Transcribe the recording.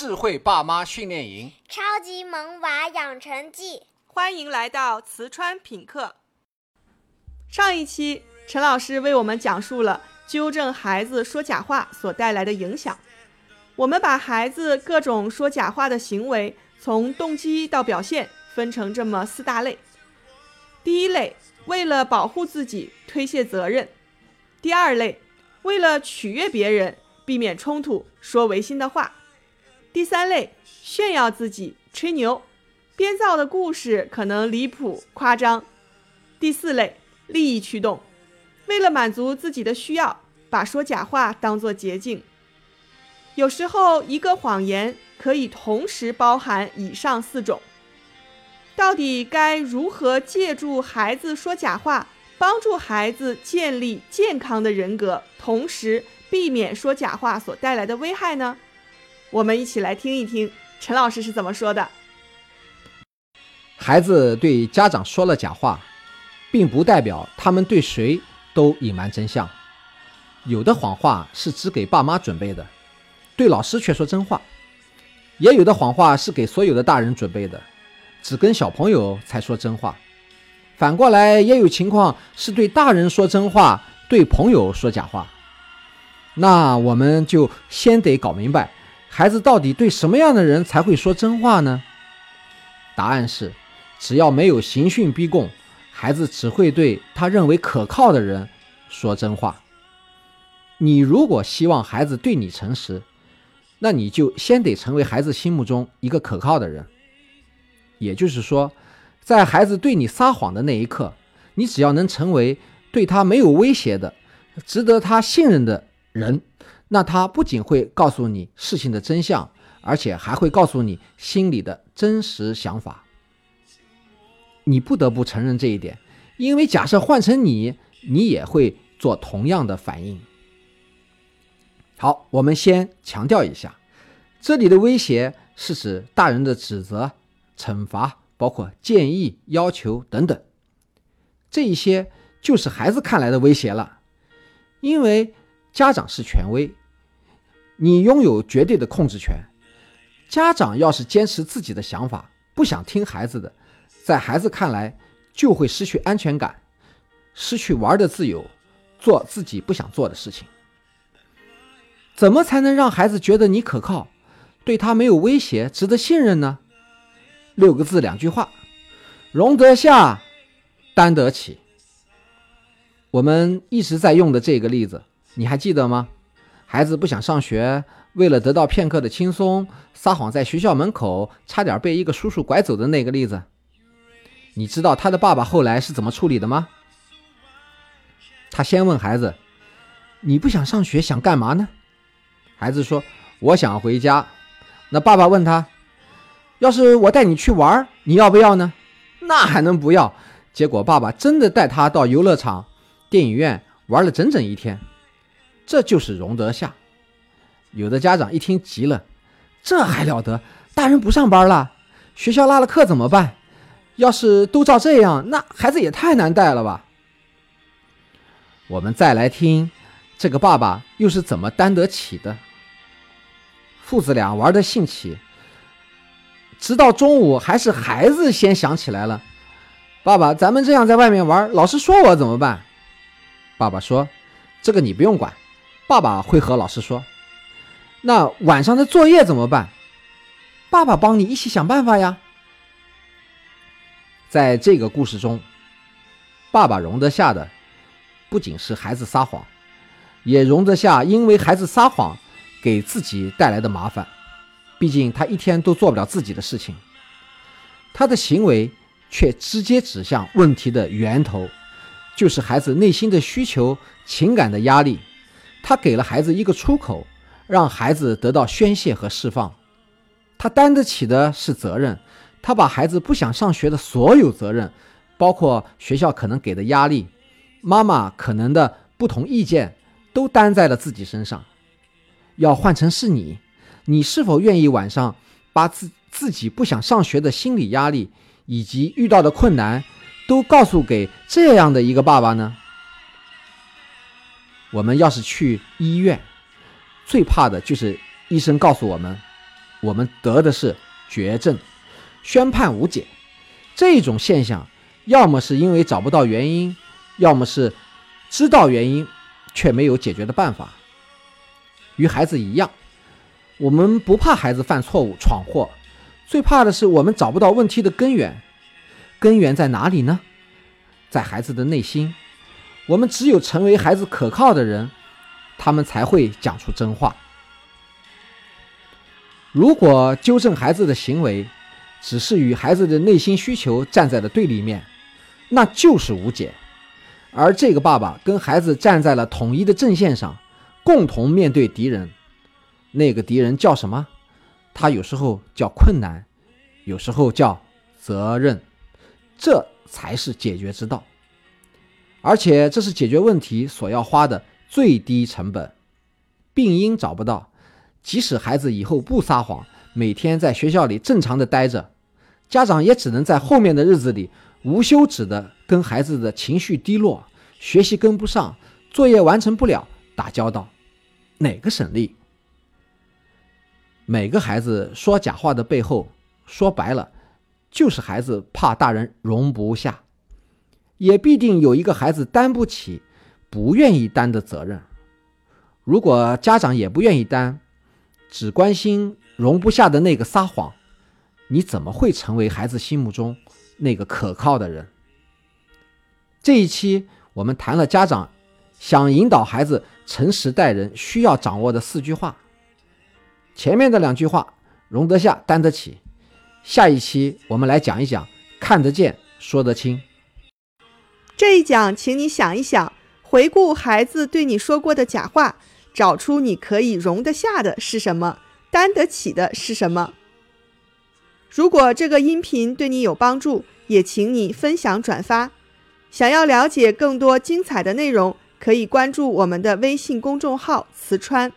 智慧爸妈训练营，超级萌娃养成记。欢迎来到瓷川品课。上一期，陈老师为我们讲述了纠正孩子说假话所带来的影响。我们把孩子各种说假话的行为，从动机到表现，分成这么四大类。第一类，为了保护自己，推卸责任；第二类，为了取悦别人，避免冲突，说违心的话；第三类，炫耀自己，吹牛。编造的故事可能离谱夸张。第四类，利益驱动，为了满足自己的需要，把说假话当作捷径。有时候，一个谎言可以同时包含以上四种。到底该如何借助孩子说假话，帮助孩子建立健康的人格，同时避免说假话所带来的危害呢？我们一起来听一听陈老师是怎么说的。孩子对家长说了假话，并不代表他们对谁都隐瞒真相。有的谎话是只给爸妈准备的，对老师却说真话；也有的谎话是给所有的大人准备的，只跟小朋友才说真话。反过来，也有情况是对大人说真话，对朋友说假话。那我们就先得搞明白，孩子到底对什么样的人才会说真话呢？答案是。只要没有刑讯逼供，孩子只会对他认为可靠的人说真话。你如果希望孩子对你诚实，那你就先得成为孩子心目中一个可靠的人。也就是说，在孩子对你撒谎的那一刻，你只要能成为对他没有威胁的、值得他信任的人，那他不仅会告诉你事情的真相，而且还会告诉你心里的真实想法。你不得不承认这一点，因为假设换成你，你也会做同样的反应。好，我们先强调一下，这里的威胁是指大人的指责、惩罚，包括建议、要求等等，这一些就是孩子看来的威胁了。因为家长是权威，你拥有绝对的控制权。家长要是坚持自己的想法，不想听孩子的。在孩子看来，就会失去安全感，失去玩的自由，做自己不想做的事情。怎么才能让孩子觉得你可靠，对他没有威胁，值得信任呢？六个字，两句话：容得下，担得起。我们一直在用的这个例子，你还记得吗？孩子不想上学，为了得到片刻的轻松，撒谎在学校门口，差点被一个叔叔拐走的那个例子。你知道他的爸爸后来是怎么处理的吗？他先问孩子：“你不想上学，想干嘛呢？”孩子说：“我想回家。”那爸爸问他：“要是我带你去玩，你要不要呢？”那还能不要？结果爸爸真的带他到游乐场、电影院玩了整整一天。这就是容得下。有的家长一听急了：“这还了得？大人不上班了，学校落了课怎么办？”要是都照这样，那孩子也太难带了吧。我们再来听，这个爸爸又是怎么担得起的？父子俩玩的兴起，直到中午还是孩子先想起来了。爸爸，咱们这样在外面玩，老师说我怎么办？爸爸说：“这个你不用管，爸爸会和老师说。”那晚上的作业怎么办？爸爸帮你一起想办法呀。在这个故事中，爸爸容得下的不仅是孩子撒谎，也容得下因为孩子撒谎给自己带来的麻烦。毕竟他一天都做不了自己的事情，他的行为却直接指向问题的源头，就是孩子内心的需求、情感的压力。他给了孩子一个出口，让孩子得到宣泄和释放。他担得起的是责任。他把孩子不想上学的所有责任，包括学校可能给的压力、妈妈可能的不同意见，都担在了自己身上。要换成是你，你是否愿意晚上把自自己不想上学的心理压力以及遇到的困难，都告诉给这样的一个爸爸呢？我们要是去医院，最怕的就是医生告诉我们，我们得的是绝症，宣判无解。这种现象，要么是因为找不到原因，要么是知道原因却没有解决的办法。与孩子一样，我们不怕孩子犯错误闯祸，最怕的是我们找不到问题的根源。根源在哪里呢？在孩子的内心。我们只有成为孩子可靠的人，他们才会讲出真话。如果纠正孩子的行为，只是与孩子的内心需求站在了对立面，那就是无解。而这个爸爸跟孩子站在了统一的阵线上，共同面对敌人。那个敌人叫什么？他有时候叫困难，有时候叫责任。这才是解决之道。而且这是解决问题所要花的最低成本。病因找不到，即使孩子以后不撒谎，每天在学校里正常的待着，家长也只能在后面的日子里无休止的跟孩子的情绪低落、学习跟不上、作业完成不了打交道。哪个省力？每个孩子说假话的背后，说白了，就是孩子怕大人容不下。也必定有一个孩子担不起、不愿意担的责任。如果家长也不愿意担，只关心容不下的那个撒谎，你怎么会成为孩子心目中那个可靠的人？这一期我们谈了家长想引导孩子诚实待人需要掌握的四句话。前面的两句话容得下、担得起。下一期我们来讲一讲看得见、说得清。这一讲，请你想一想，回顾孩子对你说过的假话，找出你可以容得下的是什么，担得起的是什么。如果这个音频对你有帮助，也请你分享转发。想要了解更多精彩的内容，可以关注我们的微信公众号“瓷川”。